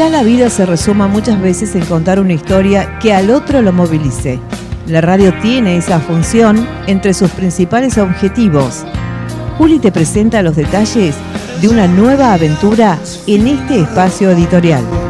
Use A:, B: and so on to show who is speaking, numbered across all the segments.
A: Quizá la vida se resuma muchas veces en contar una historia que al otro lo movilice. La radio tiene esa función entre sus principales objetivos. Juli te presenta los detalles de una nueva aventura en este espacio editorial.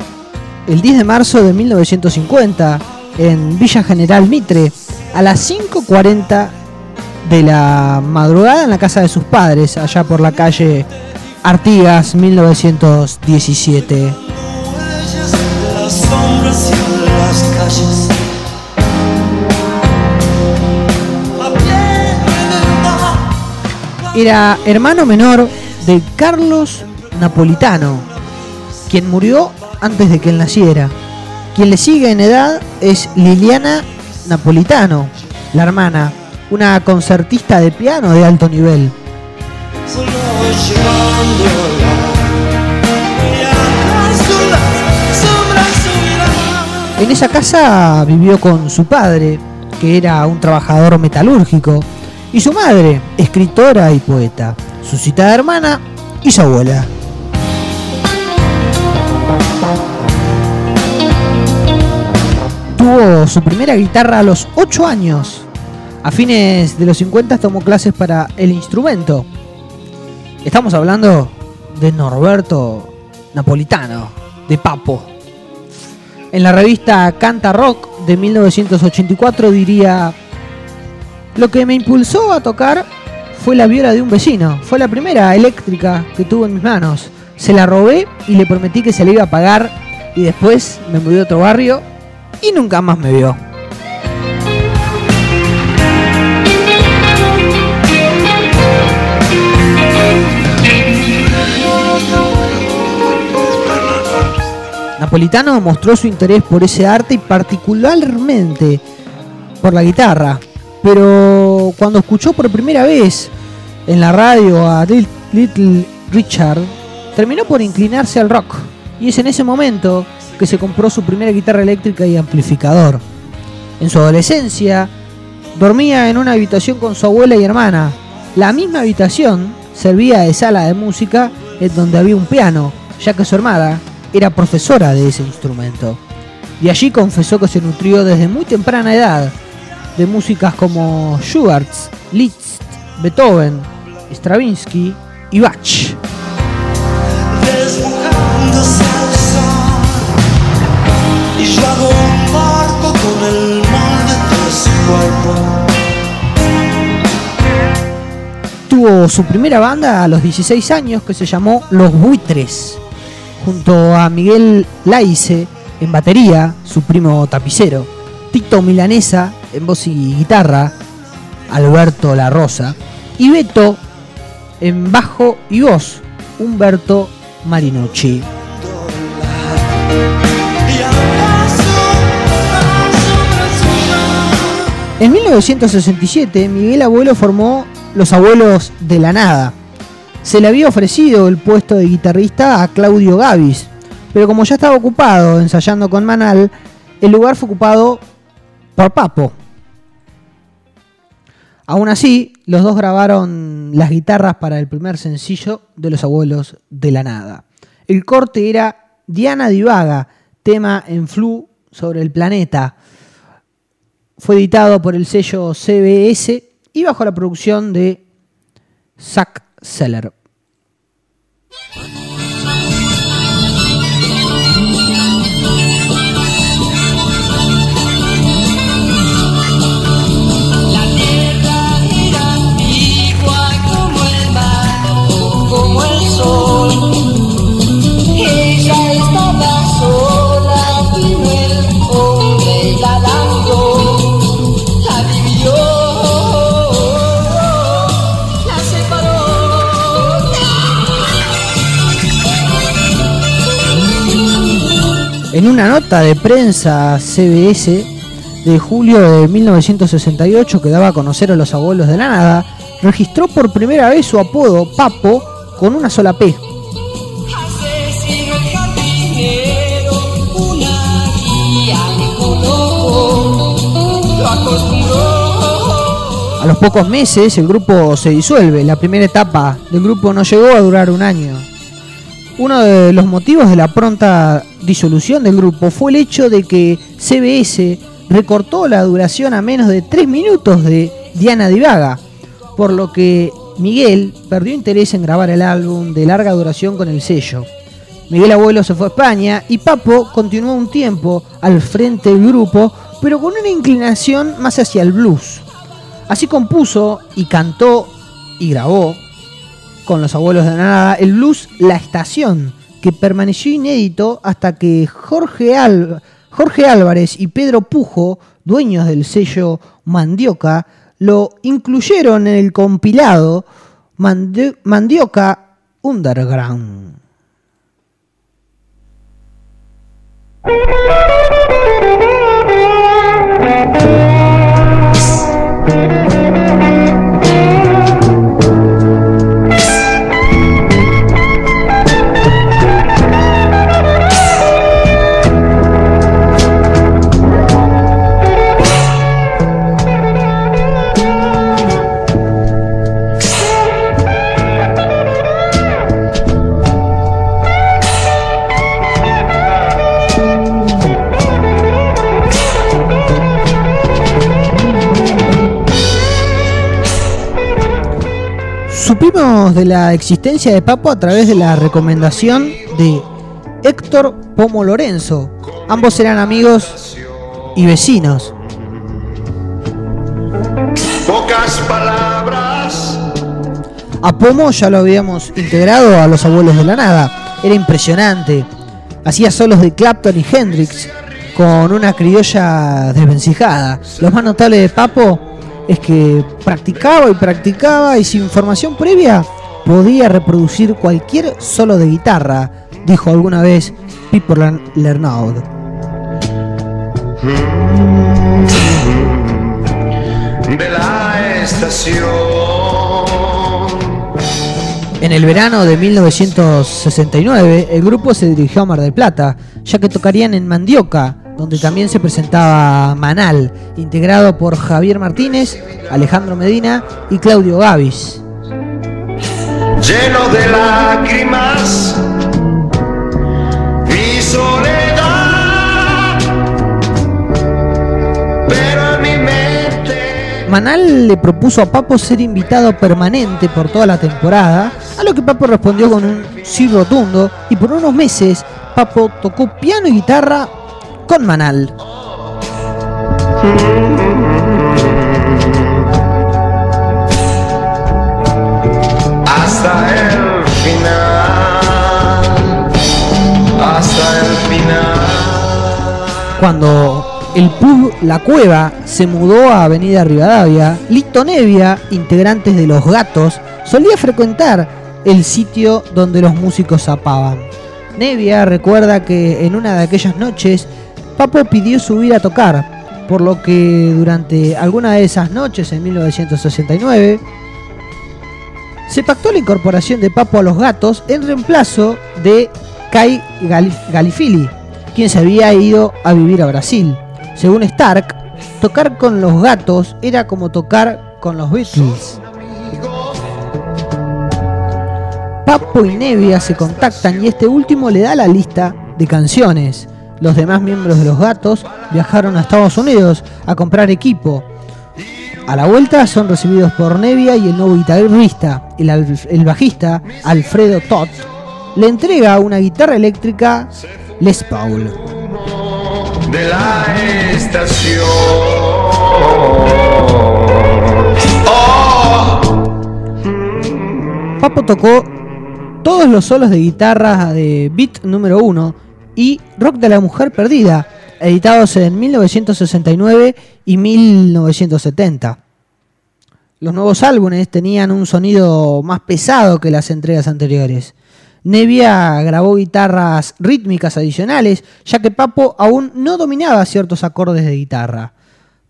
B: el 10 de marzo de 1950 en Villa General Mitre a las 5.40 de la madrugada en la casa de sus padres, allá por la calle Artigas 1917. Era hermano menor de Carlos Napolitano, quien murió antes de que él naciera. Quien le sigue en edad es Liliana Napolitano, la hermana, una concertista de piano de alto nivel. En esa casa vivió con su padre, que era un trabajador metalúrgico, y su madre, escritora y poeta, su citada hermana y su abuela. Tuvo su primera guitarra a los 8 años. A fines de los 50 tomó clases para el instrumento. Estamos hablando de Norberto Napolitano, de Papo. En la revista Canta Rock de 1984 diría, lo que me impulsó a tocar fue la viola de un vecino. Fue la primera eléctrica que tuve en mis manos. Se la robé y le prometí que se la iba a pagar y después me mudé a otro barrio y nunca más me vio. Napolitano mostró su interés por ese arte y particularmente por la guitarra, pero cuando escuchó por primera vez en la radio a Little Richard, terminó por inclinarse al rock. Y es en ese momento que se compró su primera guitarra eléctrica y amplificador. En su adolescencia, dormía en una habitación con su abuela y hermana. La misma habitación servía de sala de música en donde había un piano, ya que su hermana era profesora de ese instrumento. Y allí confesó que se nutrió desde muy temprana edad de músicas como Schubert, Liszt, Beethoven, Stravinsky y Bach. Tuvo su primera banda a los 16 años que se llamó Los Buitres, junto a Miguel Laice en batería, su primo tapicero, Tito Milanesa en voz y guitarra, Alberto La Rosa, y Beto en bajo y voz, Humberto Marinucci. En 1967, Miguel Abuelo formó Los Abuelos de la Nada. Se le había ofrecido el puesto de guitarrista a Claudio Gavis, pero como ya estaba ocupado ensayando con Manal, el lugar fue ocupado por Papo. Aún así, los dos grabaron las guitarras para el primer sencillo de Los Abuelos de la Nada. El corte era Diana Divaga, tema en flu sobre el planeta fue editado por el sello CBS y bajo la producción de Zack Seller. En una nota de prensa CBS de julio de 1968 que daba a conocer a los abuelos de la nada, registró por primera vez su apodo Papo con una sola P. A los pocos meses el grupo se disuelve. La primera etapa del grupo no llegó a durar un año. Uno de los motivos de la pronta disolución del grupo fue el hecho de que CBS recortó la duración a menos de 3 minutos de Diana Divaga, por lo que Miguel perdió interés en grabar el álbum de larga duración con el sello. Miguel Abuelo se fue a España y Papo continuó un tiempo al frente del grupo, pero con una inclinación más hacia el blues. Así compuso y cantó y grabó con los abuelos de la nada el blues La Estación, que permaneció inédito hasta que Jorge, Jorge Álvarez y Pedro Pujo, dueños del sello Mandioca, lo incluyeron en el compilado Mandioca Underground. Supimos de la existencia de Papo a través de la recomendación de Héctor Pomo Lorenzo. Ambos eran amigos y vecinos. Pocas palabras. A Pomo ya lo habíamos integrado a los abuelos de la nada. Era impresionante. Hacía solos de Clapton y Hendrix con una criolla desvencijada. Los más notables de Papo es que practicaba y practicaba y sin formación previa podía reproducir cualquier solo de guitarra, dijo alguna vez Pipo Lernaud. De la estación. En el verano de 1969, el grupo se dirigió a Mar del Plata, ya que tocarían en Mandioca, donde también se presentaba Manal, integrado por Javier Martínez, Alejandro Medina y Claudio Gavis. Lleno de lágrimas, mi soledad, pero mi mente. Manal le propuso a Papo ser invitado permanente por toda la temporada, a lo que Papo respondió con un sí rotundo y por unos meses Papo tocó piano y guitarra con Manal. Hasta el final. Hasta el final. Cuando el pub La Cueva se mudó a Avenida Rivadavia, Lito Nevia, integrantes de Los Gatos, solía frecuentar el sitio donde los músicos zapaban. Nevia recuerda que en una de aquellas noches Papo pidió subir a tocar, por lo que durante alguna de esas noches en 1969 se pactó la incorporación de Papo a los gatos en reemplazo de Kai Galifili, quien se había ido a vivir a Brasil. Según Stark, tocar con los gatos era como tocar con los Beatles. Papo y Nevia se contactan y este último le da la lista de canciones. Los demás miembros de los gatos viajaron a Estados Unidos a comprar equipo. A la vuelta son recibidos por Nevia y el nuevo guitarrista, el, bajista Alfredo Todd, le entrega una guitarra eléctrica Les Paul. De la estación. Papo tocó todos los solos de guitarra de Beat número 1 y Rock de la Mujer Perdida, editados en 1969 y 1970. Los nuevos álbumes tenían un sonido más pesado que las entregas anteriores. Nevia grabó guitarras rítmicas adicionales, ya que Papo aún no dominaba ciertos acordes de guitarra.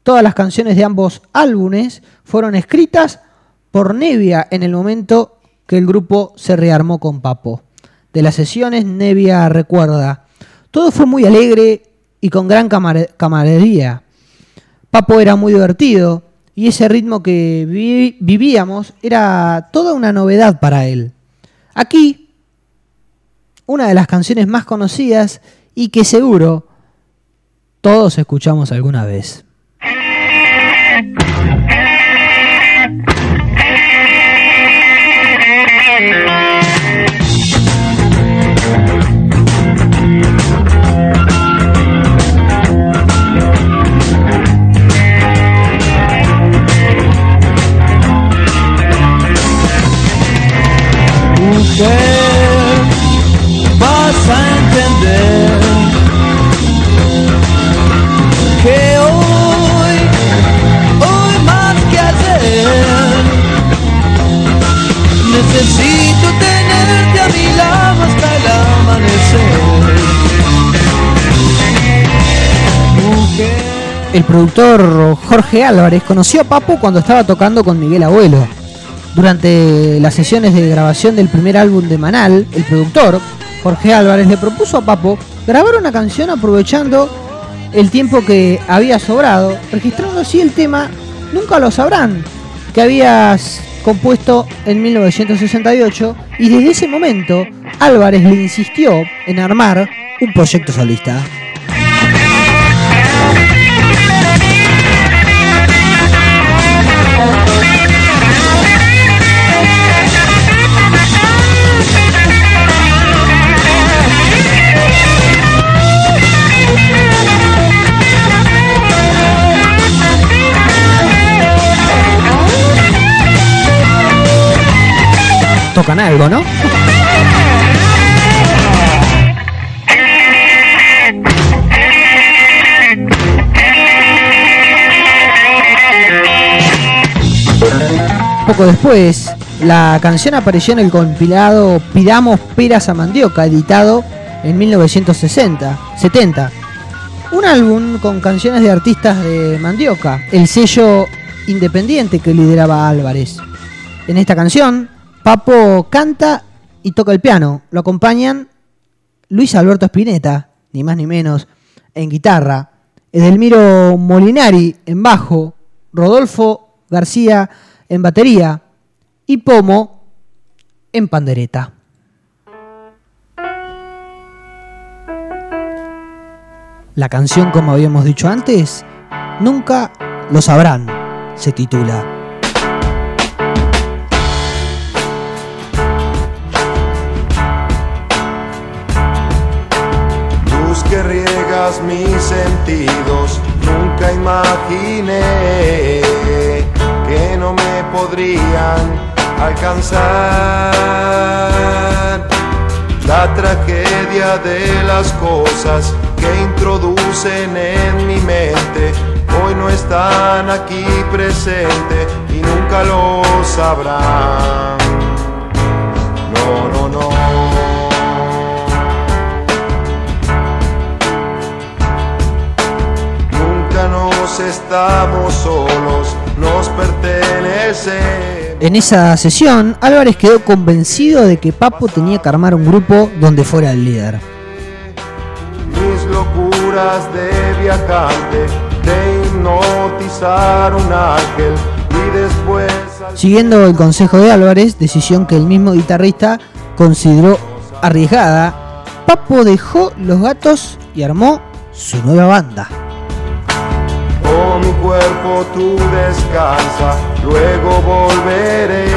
B: Todas las canciones de ambos álbumes fueron escritas por Nevia en el momento que el grupo se rearmó con Papo. De las sesiones, Nevia recuerda, todo fue muy alegre y con gran camaradería. Papo era muy divertido y ese ritmo que vivíamos era toda una novedad para él. Aquí, una de las canciones más conocidas y que seguro todos escuchamos alguna vez.
C: El
B: productor Jorge Álvarez conoció a Papo cuando estaba tocando con Miguel Abuelo durante las sesiones de grabación del primer álbum de Manal, el productor, Jorge Álvarez, le propuso a Papo grabar una canción aprovechando el tiempo que había sobrado, registrando así el tema Nunca lo sabrán, que habías compuesto en 1968 y desde ese momento Álvarez le insistió en armar un proyecto solista. Algo, ¿no? Poco después, la canción apareció en el compilado Pidamos Peras a Mandioca, editado en 1960, 70. Un álbum con canciones de artistas de Mandioca, el sello independiente que lideraba Álvarez. En esta canción, Papo canta y toca el piano. Lo acompañan Luis Alberto Spinetta, ni más ni menos, en guitarra. Edelmiro Molinari en bajo. Rodolfo García en batería. Y Pomo en pandereta. La canción, como habíamos dicho antes, Nunca lo sabrán, se titula.
D: Mis sentidos, nunca imaginé que no me podrían alcanzar. La tragedia de las cosas que introducen en mi mente hoy no están aquí presentes y nunca lo sabrán. Estamos solos, nos pertenece.
B: En esa sesión, Álvarez quedó convencido de que Papo tenía que armar un grupo donde fuera el líder.
D: Mis locuras de viajante, de hipnotizar un ángel y después...
B: Siguiendo el consejo de Álvarez, decisión que el mismo guitarrista consideró arriesgada, Papo dejó los gatos y armó su nueva banda
D: cuerpo tú descansa, luego volveré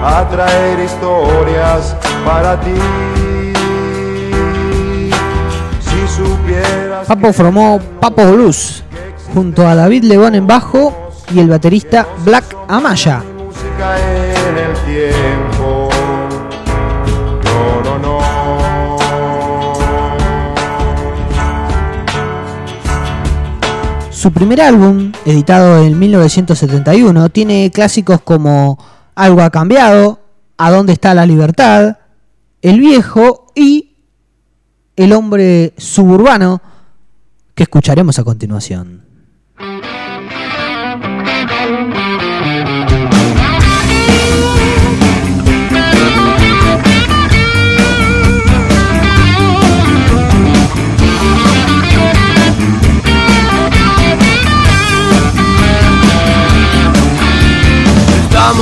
D: a traer historias para ti. Si supieras.
B: Papo formó Papo Blues junto a David León en bajo y el baterista Black Amaya. Su primer álbum, editado en 1971, tiene clásicos como Algo ha cambiado, ¿A dónde está la libertad? El viejo y el hombre suburbano que escucharemos a continuación.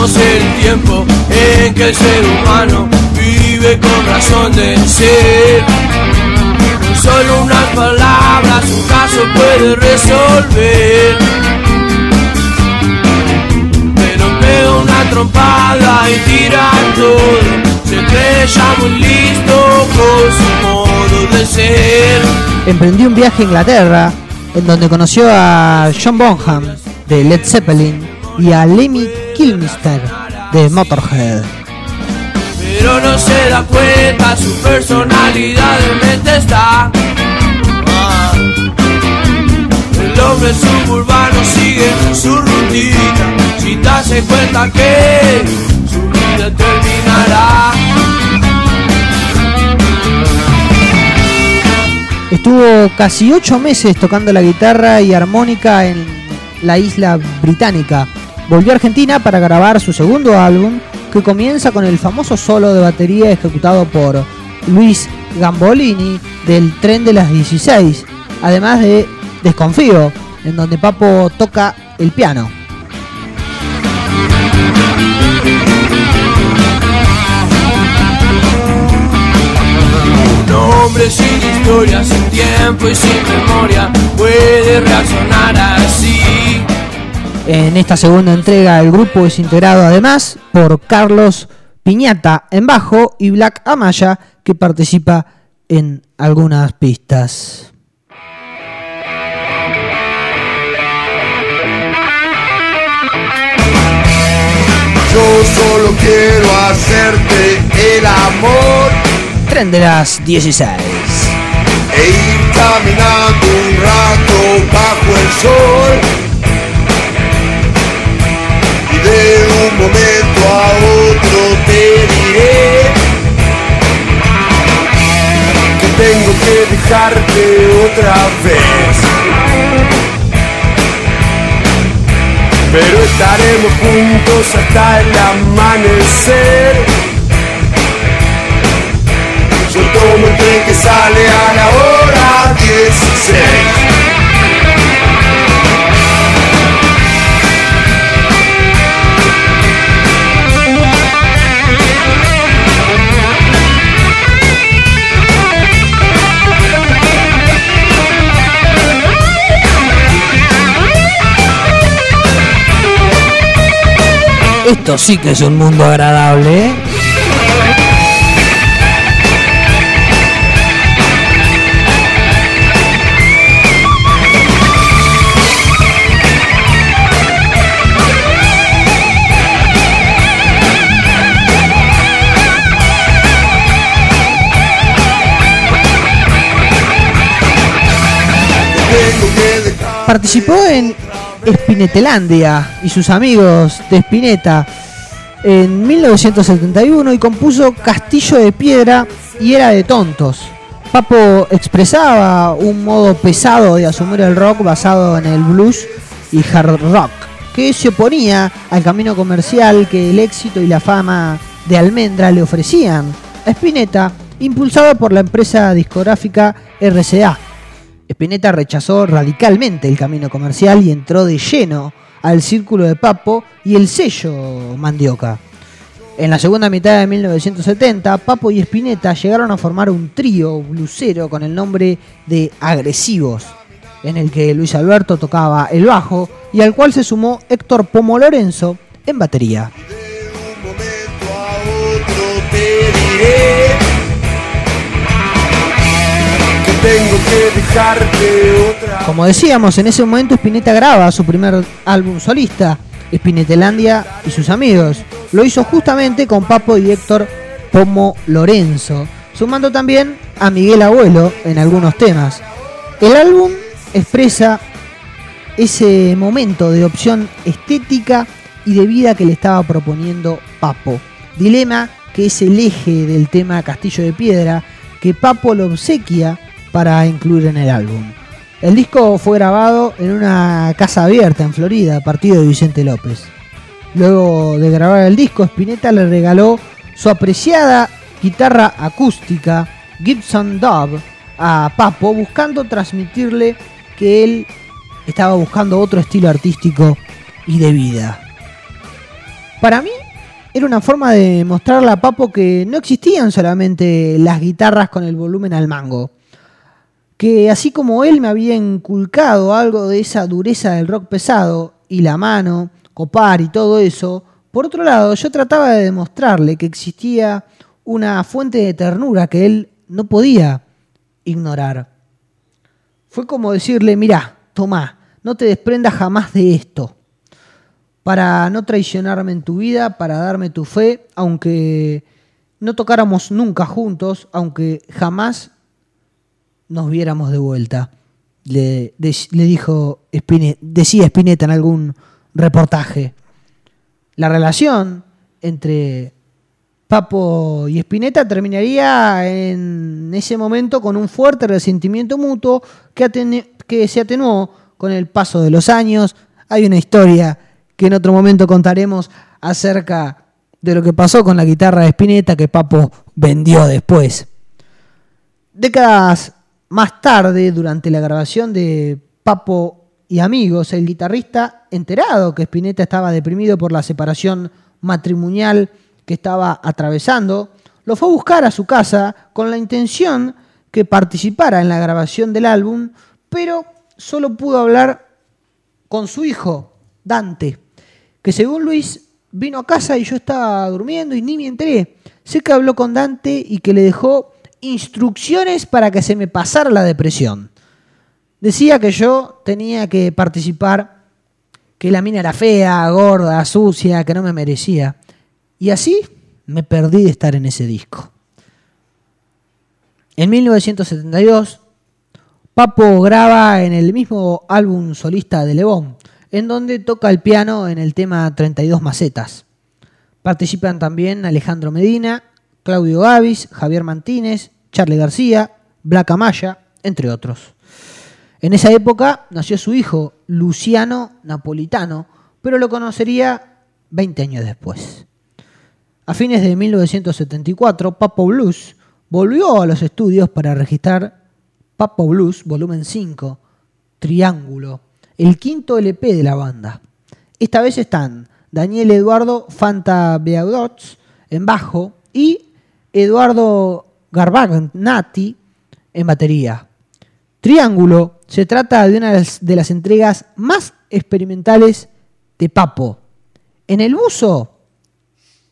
C: En el tiempo en que el ser humano vive con razón de ser. Con solo unas palabras un caso puede resolver. Pero pega una trompada y tira todo. Se ya muy listo con su modo de ser.
B: Emprendió un viaje a Inglaterra en donde conoció a John Bonham de Led Zeppelin y a Lemmy Kilmister de Motorhead.
C: Pero no se da cuenta, su personalidad en mente está. Ah. El hombre suburbano sigue su rutina, sin darse cuenta que su vida terminará.
B: Estuvo casi ocho meses tocando la guitarra y armónica en la isla británica. Volvió a Argentina para grabar su segundo álbum, que comienza con el famoso solo de batería ejecutado por Luis Gambolini del Tren de las 16, además de Desconfío, en donde Papo toca el piano.
C: Hombre sin historia, sin tiempo y sin memoria puede reaccionar así.
B: En esta segunda entrega el grupo es integrado además por Carlos Piñata en bajo y Black Amaya que participa en algunas pistas.
D: Yo solo quiero hacerte el amor
B: Tren de las 16.
D: e ir caminando un rato bajo el sol. Momento a otro te diré que tengo que dejarte otra vez. Pero estaremos juntos hasta el amanecer. Yo tomo el tren que sale a la hora 16.
B: Esto sí que es un mundo agradable. ¿eh? Participó en Spinetelandia y sus amigos de Spinetta en 1971 y compuso Castillo de Piedra y Era de Tontos. Papo expresaba un modo pesado de asumir el rock basado en el blues y hard rock, que se oponía al camino comercial que el éxito y la fama de Almendra le ofrecían a Spinetta, impulsado por la empresa discográfica RCA. Spinetta rechazó radicalmente el camino comercial y entró de lleno al círculo de Papo y el sello Mandioca. En la segunda mitad de 1970, Papo y Spinetta llegaron a formar un trío blusero con el nombre de Agresivos, en el que Luis Alberto tocaba el bajo y al cual se sumó Héctor Pomo Lorenzo en batería.
D: Tengo que dejarte otra
B: Como decíamos, en ese momento Spinetta graba su primer álbum solista, Spinetelandia y sus amigos. Lo hizo justamente con Papo y Héctor Pomo Lorenzo, sumando también a Miguel Abuelo en algunos temas. El álbum expresa ese momento de opción estética y de vida que le estaba proponiendo Papo, dilema que es el eje del tema Castillo de Piedra que Papo lo obsequia para incluir en el álbum. El disco fue grabado en una casa abierta en Florida, partido de Vicente López. Luego de grabar el disco, Spinetta le regaló su apreciada guitarra acústica Gibson Dove a Papo, buscando transmitirle que él estaba buscando otro estilo artístico y de vida. Para mí era una forma de mostrarle a Papo que no existían solamente las guitarras con el volumen al mango. Que así como él me había inculcado algo de esa dureza del rock pesado y la mano, copar y todo eso, por otro lado yo trataba de demostrarle que existía una fuente de ternura que él no podía ignorar. Fue como decirle, mira, tomá, no te desprendas jamás de esto para no traicionarme en tu vida, para darme tu fe, aunque no tocáramos nunca juntos, aunque jamás nos viéramos de vuelta. Le, dijo decía Spinetta en algún reportaje. La relación entre Papo y Spinetta terminaría en ese momento con un fuerte resentimiento mutuo que, que se atenuó con el paso de los años. Hay una historia que en otro momento contaremos acerca de lo que pasó con la guitarra de Spinetta que Papo vendió después. Décadas más tarde, durante la grabación de Papo y Amigos, el guitarrista, enterado que Spinetta estaba deprimido por la separación matrimonial que estaba atravesando, lo fue a buscar a su casa con la intención que participara en la grabación del álbum, pero solo pudo hablar con su hijo, Dante que según Luis vino a casa y yo estaba durmiendo y ni me enteré. Sé que habló con Dante y que le dejó instrucciones para que se me pasara la depresión. Decía que yo tenía que participar, que la mina era fea, gorda, sucia, que no me merecía. Y así me perdí de estar en ese disco. En 1972, Papo graba en el mismo álbum solista de Lebón, en donde toca el piano en el tema 32 macetas. Participan también Alejandro Medina, Claudio Gavis, Javier Mantínez, Charlie García, Black Amaya, entre otros. En esa época nació su hijo, Luciano Napolitano, pero lo conocería 20 años después. A fines de 1974, Papo Blues volvió a los estudios para registrar Papo Blues Volumen 5, Triángulo, el quinto LP de la banda. Esta vez están Daniel Eduardo Fanta Beaudots en bajo y Eduardo Garbagnati en batería. Triángulo se trata de una de las entregas más experimentales de Papo. En el buzo,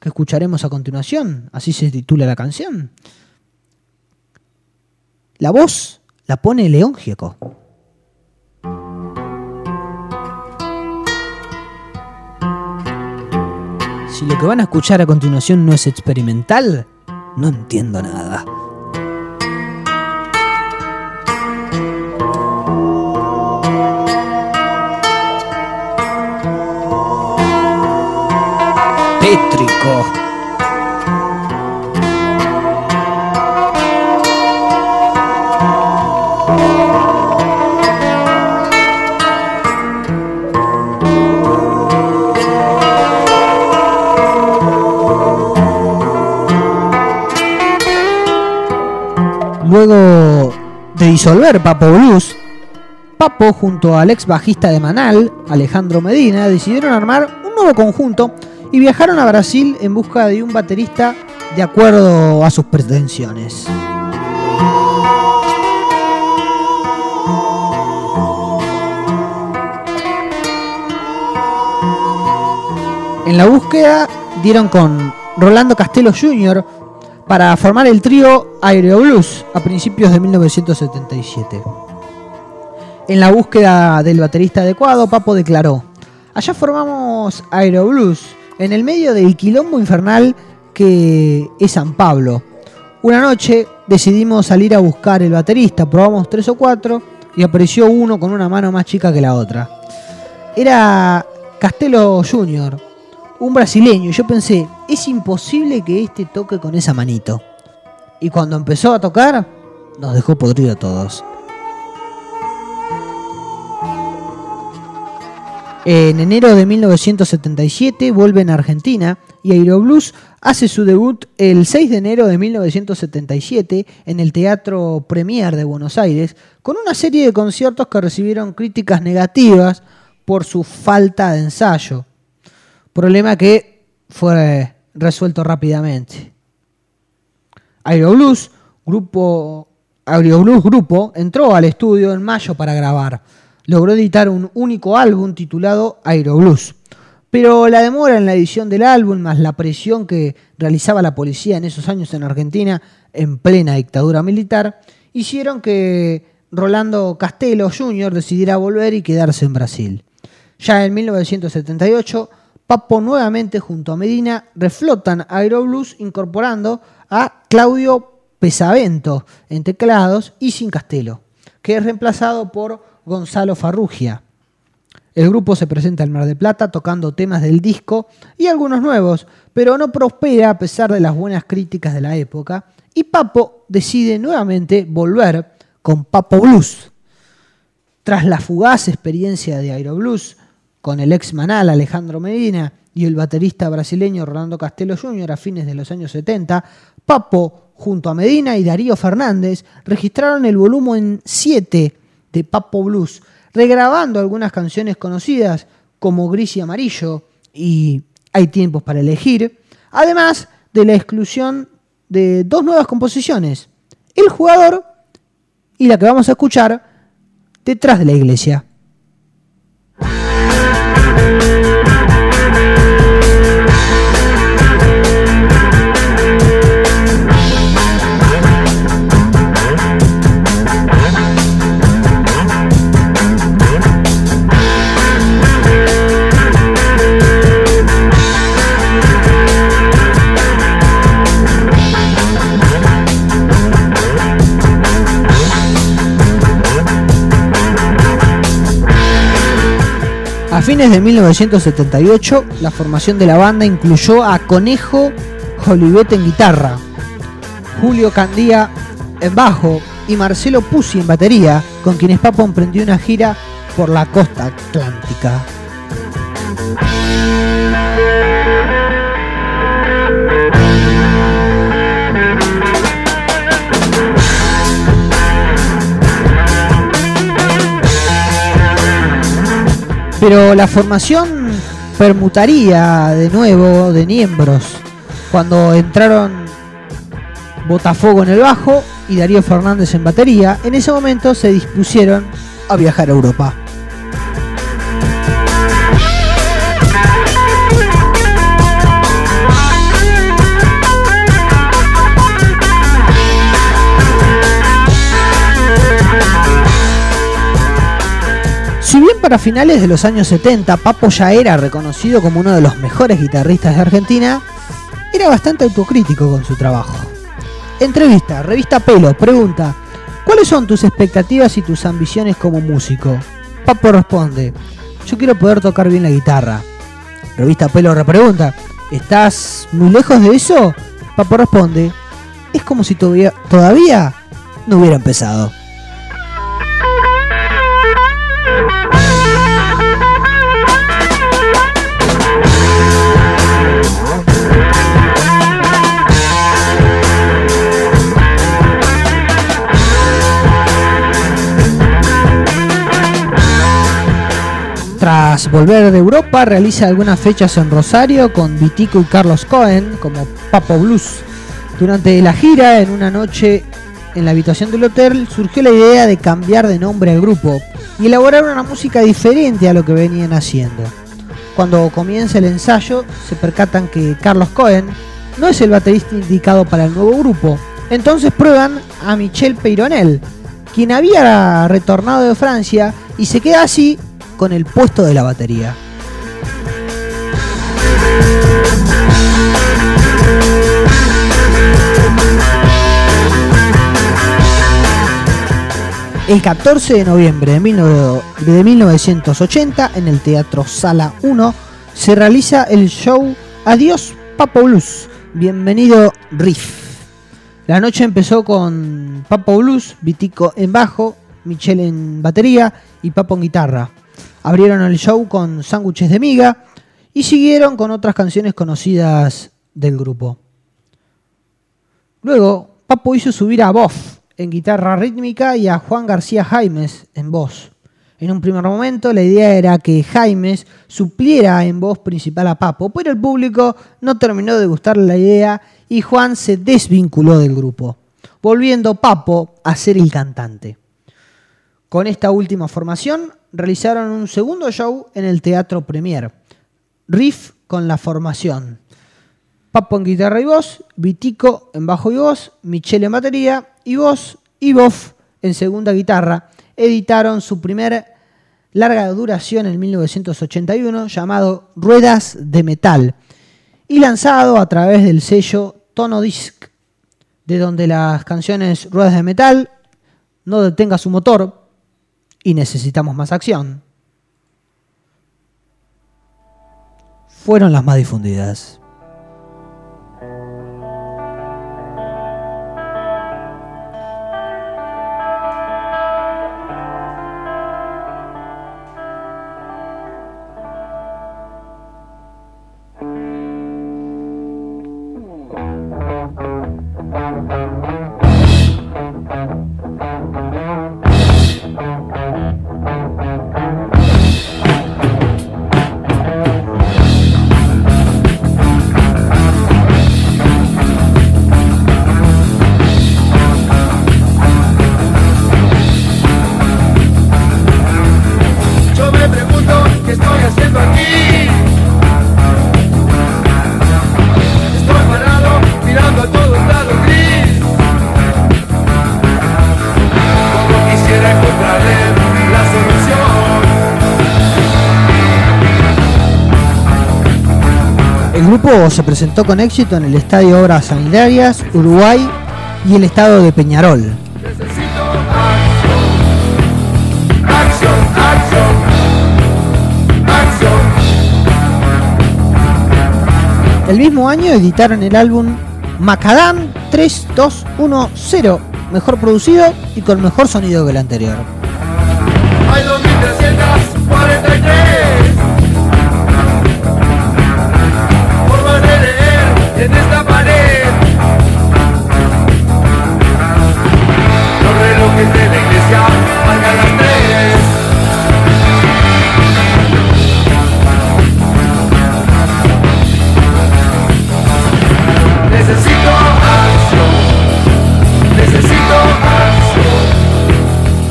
B: que escucharemos a continuación, así se titula la canción, la voz la pone León Gieco. Si lo que van a escuchar a continuación no es experimental, no entiendo nada. Luego de disolver Papo Blues, Papo junto al ex bajista de Manal, Alejandro Medina, decidieron armar un nuevo conjunto y viajaron a Brasil en busca de un baterista de acuerdo a sus pretensiones. En la búsqueda dieron con Rolando Castelo Jr., para formar el trío Aereo Blues a principios de 1977. En la búsqueda del baterista adecuado, Papo declaró, allá formamos Aero Blues, en el medio del quilombo infernal que es San Pablo. Una noche decidimos salir a buscar el baterista, probamos tres o cuatro y apareció uno con una mano más chica que la otra. Era Castelo Jr., un brasileño, y yo pensé, es imposible que este toque con esa manito. Y cuando empezó a tocar, nos dejó podrido a todos. En enero de 1977 vuelven a Argentina y Aeroblues hace su debut el 6 de enero de 1977 en el Teatro Premier de Buenos Aires con una serie de conciertos que recibieron críticas negativas por su falta de ensayo. Problema que fue resuelto rápidamente. Aeroblues, grupo, Aeroblues Grupo entró al estudio en mayo para grabar logró editar un único álbum titulado Aeroblues. Pero la demora en la edición del álbum, más la presión que realizaba la policía en esos años en Argentina, en plena dictadura militar, hicieron que Rolando Castelo Jr. decidiera volver y quedarse en Brasil. Ya en 1978, Papo nuevamente junto a Medina reflotan Aeroblues incorporando a Claudio Pesavento en teclados y sin Castelo, que es reemplazado por Gonzalo Farrugia. El grupo se presenta en Mar de Plata tocando temas del disco y algunos nuevos, pero no prospera a pesar de las buenas críticas de la época y Papo decide nuevamente volver con Papo Blues. Tras la fugaz experiencia de Aeroblues con el ex Manal Alejandro Medina y el baterista brasileño Rolando Castelo Jr. a fines de los años 70, Papo junto a Medina y Darío Fernández registraron el volumen 7 de Papo Blues, regrabando algunas canciones conocidas como Gris y Amarillo y Hay tiempos para elegir, además de la exclusión de dos nuevas composiciones, El jugador y la que vamos a escuchar, Detrás de la iglesia. A fines de 1978, la formación de la banda incluyó a Conejo Jolivet en guitarra, Julio Candía en bajo y Marcelo Pusi en batería, con quienes Papo emprendió una gira por la costa atlántica. Pero la formación permutaría de nuevo de miembros cuando entraron Botafogo en el bajo y Darío Fernández en batería. En ese momento se dispusieron a viajar a Europa. Para finales de los años 70 Papo ya era reconocido como uno de los mejores guitarristas de Argentina, era bastante autocrítico con su trabajo. Entrevista, revista Pelo, pregunta, ¿cuáles son tus expectativas y tus ambiciones como músico? Papo responde, yo quiero poder tocar bien la guitarra. Revista Pelo repregunta, ¿estás muy lejos de eso? Papo responde, es como si todavía no hubiera empezado. Tras volver de Europa, realiza algunas fechas en Rosario con Vitico y Carlos Cohen como Papo Blues. Durante la gira, en una noche en la habitación del hotel, surgió la idea de cambiar de nombre al grupo y elaborar una música diferente a lo que venían haciendo. Cuando comienza el ensayo, se percatan que Carlos Cohen no es el baterista indicado para el nuevo grupo. Entonces prueban a Michel Peyronel, quien había retornado de Francia y se queda así con el puesto de la batería. El 14 de noviembre de 1980, en el Teatro Sala 1, se realiza el show Adiós Papo Blues. Bienvenido Riff. La noche empezó con Papo Blues, Vitico en bajo, Michelle en batería y Papo en guitarra. Abrieron el show con sándwiches de miga y siguieron con otras canciones conocidas del grupo. Luego, Papo hizo subir a Boff en guitarra rítmica y a Juan García Jaimes en voz. En un primer momento la idea era que Jaimes supliera en voz principal a Papo, pero el público no terminó de gustarle la idea y Juan se desvinculó del grupo, volviendo Papo a ser el cantante. Con esta última formación realizaron un segundo show en el Teatro Premier, Riff con la formación. Papo en guitarra y voz, Vitico en bajo y voz, Michelle en batería y voz y Boff en segunda guitarra editaron su primer larga duración en 1981 llamado Ruedas de Metal y lanzado a través del sello Tono Disc, de donde las canciones Ruedas de Metal, No detenga su motor y necesitamos más acción fueron las más difundidas. se presentó con éxito en el Estadio Obras Sanitarias, Uruguay y el Estado de Peñarol. El mismo año editaron el álbum Macadam 3210, mejor producido y con mejor sonido que el anterior.
C: Hay 2343.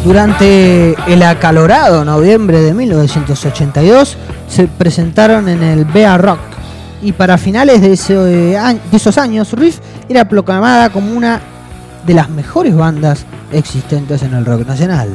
B: Durante el acalorado noviembre de 1982 se presentaron en el Bea Rock y para finales de, esos años Riff era proclamada como una de las mejores bandas existentes en el rock nacional.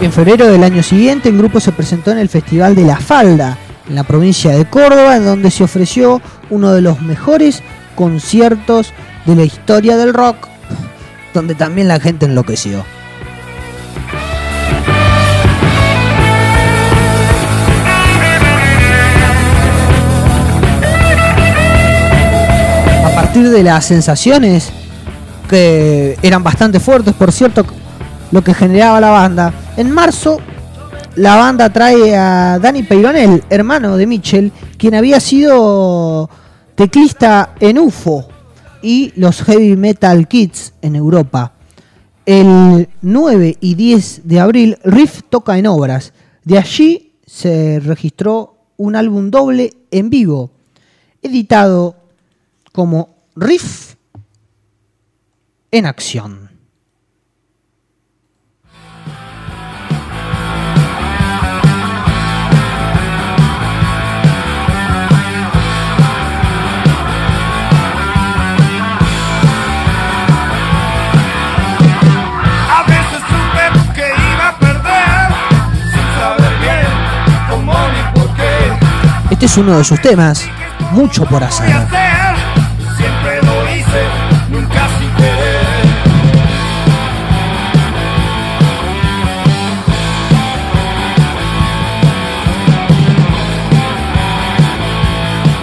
B: En febrero del año siguiente el grupo se presentó en el Festival de la Falda, en la provincia de Córdoba, en donde se ofreció uno de los mejores conciertos de la historia del rock, donde también la gente enloqueció. A partir de las sensaciones que eran bastante fuertes, por cierto, lo que generaba la banda, en marzo la banda trae a Danny Peyronel, hermano de Mitchell, quien había sido teclista en UFO, y los Heavy Metal Kids en Europa. El 9 y 10 de abril, Riff toca en obras. De allí se registró un álbum doble en vivo, editado como Riff en acción. Este es uno de sus temas, mucho por hacer.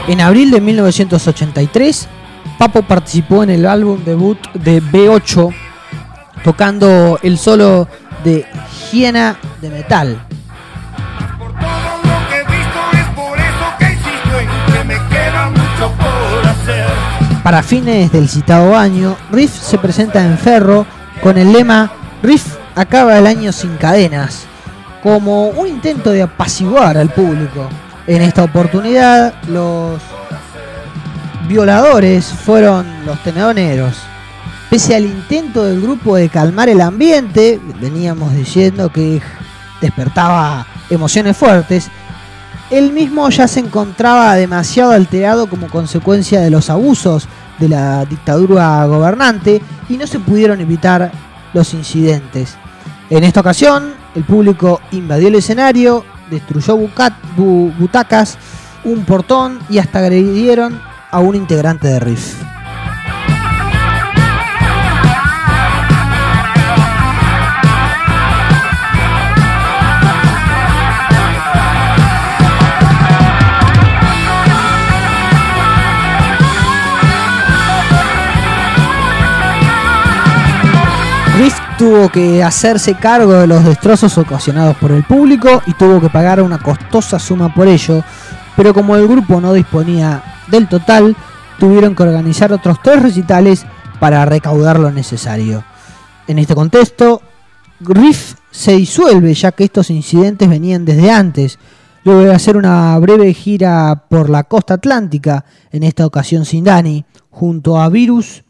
B: En abril de 1983, Papo participó en el álbum debut de B8, tocando el solo de Hiena de Metal. Para fines del citado año, Riff se presenta en Ferro con el lema Riff acaba el año sin cadenas, como un intento de apaciguar al público. En esta oportunidad, los violadores fueron los tenedoneros. Pese al intento del grupo de calmar el ambiente, veníamos diciendo que despertaba emociones fuertes, él mismo ya se encontraba demasiado alterado como consecuencia de los abusos de la dictadura gobernante y no se pudieron evitar los incidentes. En esta ocasión, el público invadió el escenario, destruyó butacas, un portón y hasta agredieron a un integrante de Riff. Riff tuvo que hacerse cargo de los destrozos ocasionados por el público y tuvo que pagar una costosa suma por ello, pero como el grupo no disponía del total, tuvieron que organizar otros tres recitales para recaudar lo necesario. En este contexto, Riff se disuelve ya que estos incidentes venían desde antes, luego de hacer una breve gira por la costa atlántica, en esta ocasión sin Dani, junto a Virus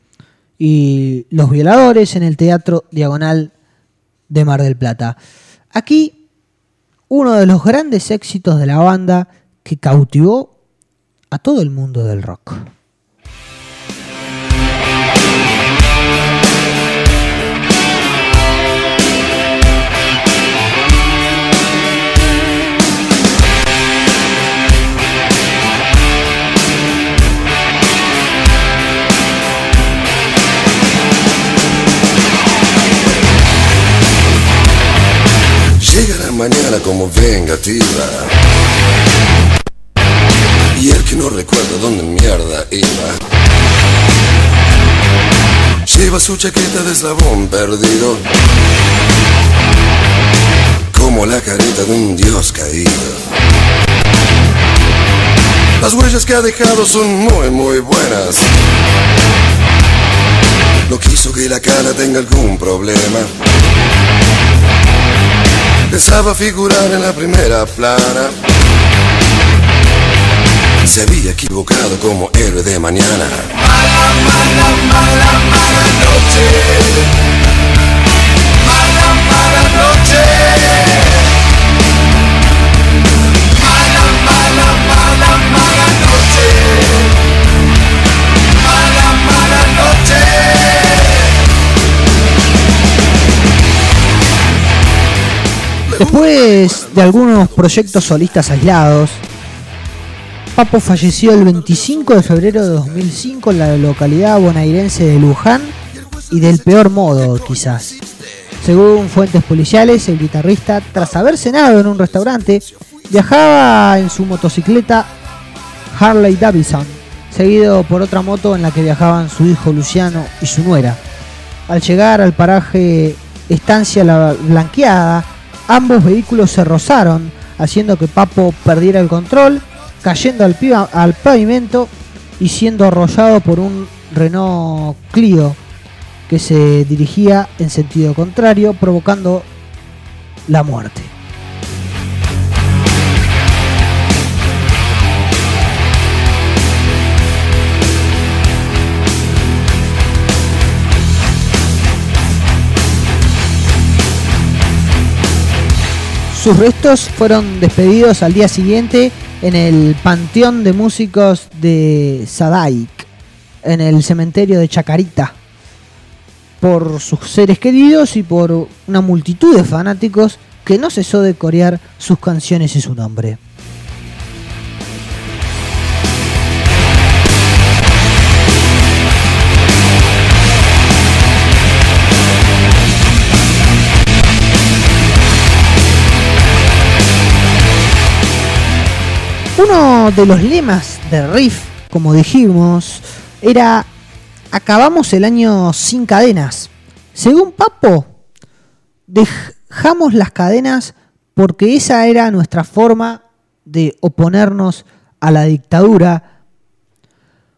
B: y Los Violadores en el Teatro Diagonal de Mar del Plata. Aquí, uno de los grandes éxitos de la banda que cautivó a todo el mundo del rock.
E: Como vengativa. Y el que no recuerda dónde mierda iba. Lleva su chaqueta de eslabón perdido. Como la careta de un dios caído. Las huellas que ha dejado son muy, muy buenas. No quiso que la cara tenga algún problema. Pensaba figurar en la primera plana. Se había equivocado como héroe de mañana.
D: Mala, mala, mala, mala noche. Mala, mala noche.
B: Después de algunos proyectos solistas aislados, Papo falleció el 25 de febrero de 2005 en la localidad bonaerense de Luján y del peor modo, quizás. Según fuentes policiales, el guitarrista, tras haber cenado en un restaurante, viajaba en su motocicleta Harley Davidson, seguido por otra moto en la que viajaban su hijo Luciano y su nuera. Al llegar al paraje Estancia La Blanqueada, ambos vehículos se rozaron, haciendo que Papo perdiera el control, cayendo al, pavimento y siendo arrollado por un Renault Clio que se dirigía en sentido contrario, provocando la muerte. Sus restos fueron despedidos al día siguiente en el Panteón de Músicos de Sadaik, en el cementerio de Chacarita, por sus seres queridos y por una multitud de fanáticos que no cesó de corear sus canciones y su nombre. Uno de los lemas de Riff, como dijimos, era acabamos el año sin cadenas. Según Papo, dejamos las cadenas porque esa era nuestra forma de oponernos a la dictadura.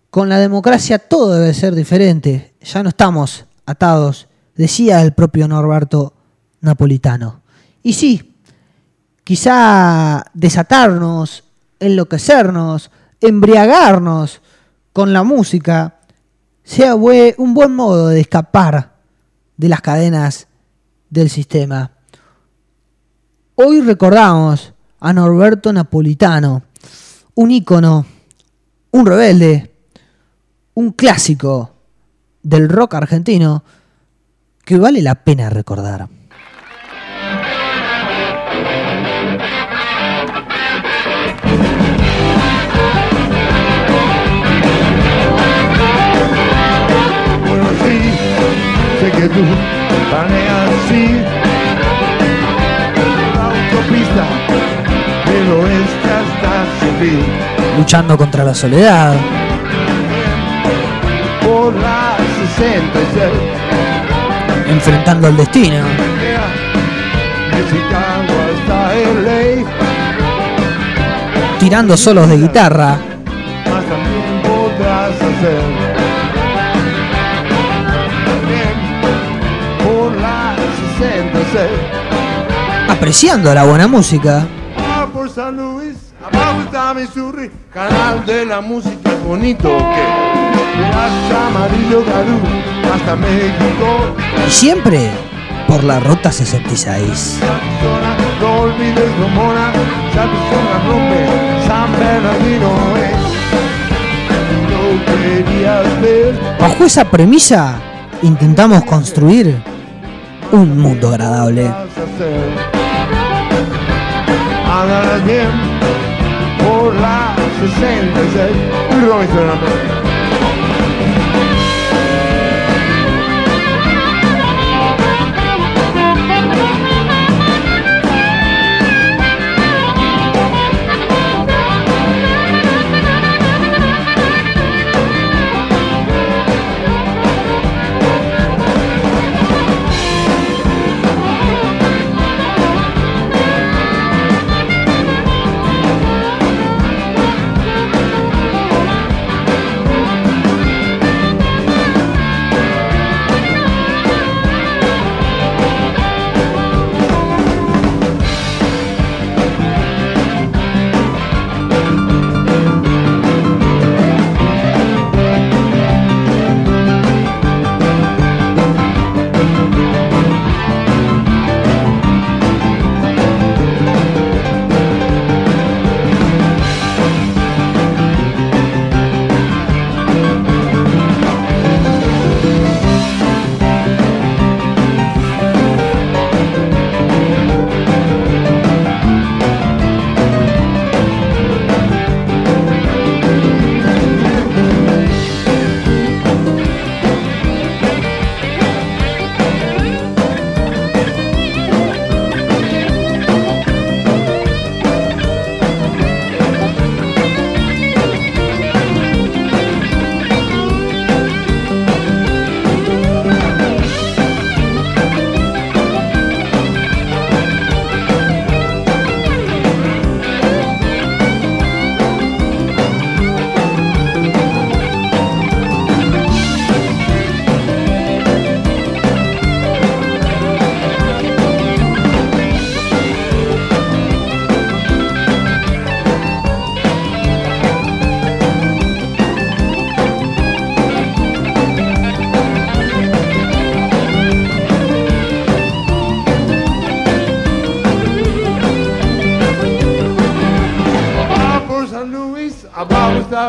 B: Con la democracia todo debe ser diferente. Ya no estamos atados, decía el propio Norberto Napolitano. Y sí, quizá desatarnos, enloquecernos, embriagarnos con la música sea un buen modo de escapar de las cadenas del sistema. Hoy recordamos a Norberto Napolitano, un ícono, un rebelde, un clásico del rock argentino que vale la pena recordar.
F: Que tú planeas así la autopista del oeste hasta Sevilla.
B: Luchando contra la soledad,
F: Por la 66,
B: enfrentando al destino,
F: de Chicago hasta LA,
B: tirando solos de guitarra,
F: más también podrás hacer.
B: Apreciando la buena música.
F: Por San Luis, abajo está Missouri, canal de la música bonito que verás amarillo galú hasta México,
B: Y siempre por la ruta 66.
F: Arizona, no olvides Romona, Arizona rompe, San Bernardino es lo querías ver,
B: Bajo esa premisa, intentamos construir un mundo agradable.
F: vas a hacer. Andarás bien por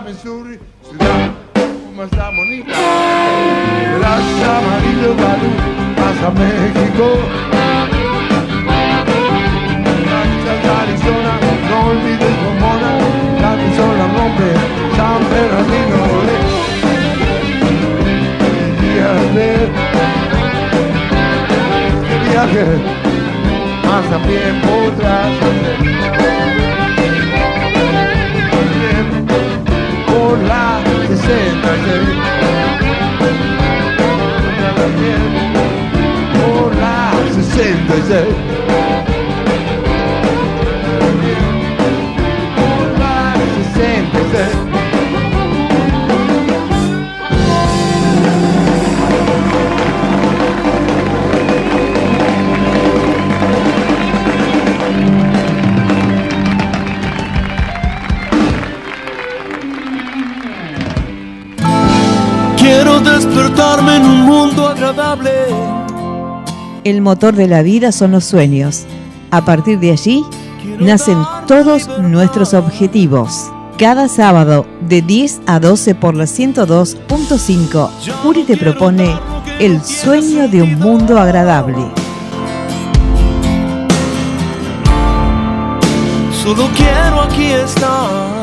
F: Missouri, ciudad como está bonita. Verás amarillo galú, pasa México. Gracias Arizona, no olvides Pomona, la Arizona rompe, San Bernardino, eh. Querías ver este viaje, más también podrás hacer.
G: El motor de la vida son los sueños. A partir de allí nacen todos nuestros objetivos. Cada sábado de 10 a 12 por la 102.5, Uri te propone el sueño de un mundo agradable.
A: Solo quiero aquí estar.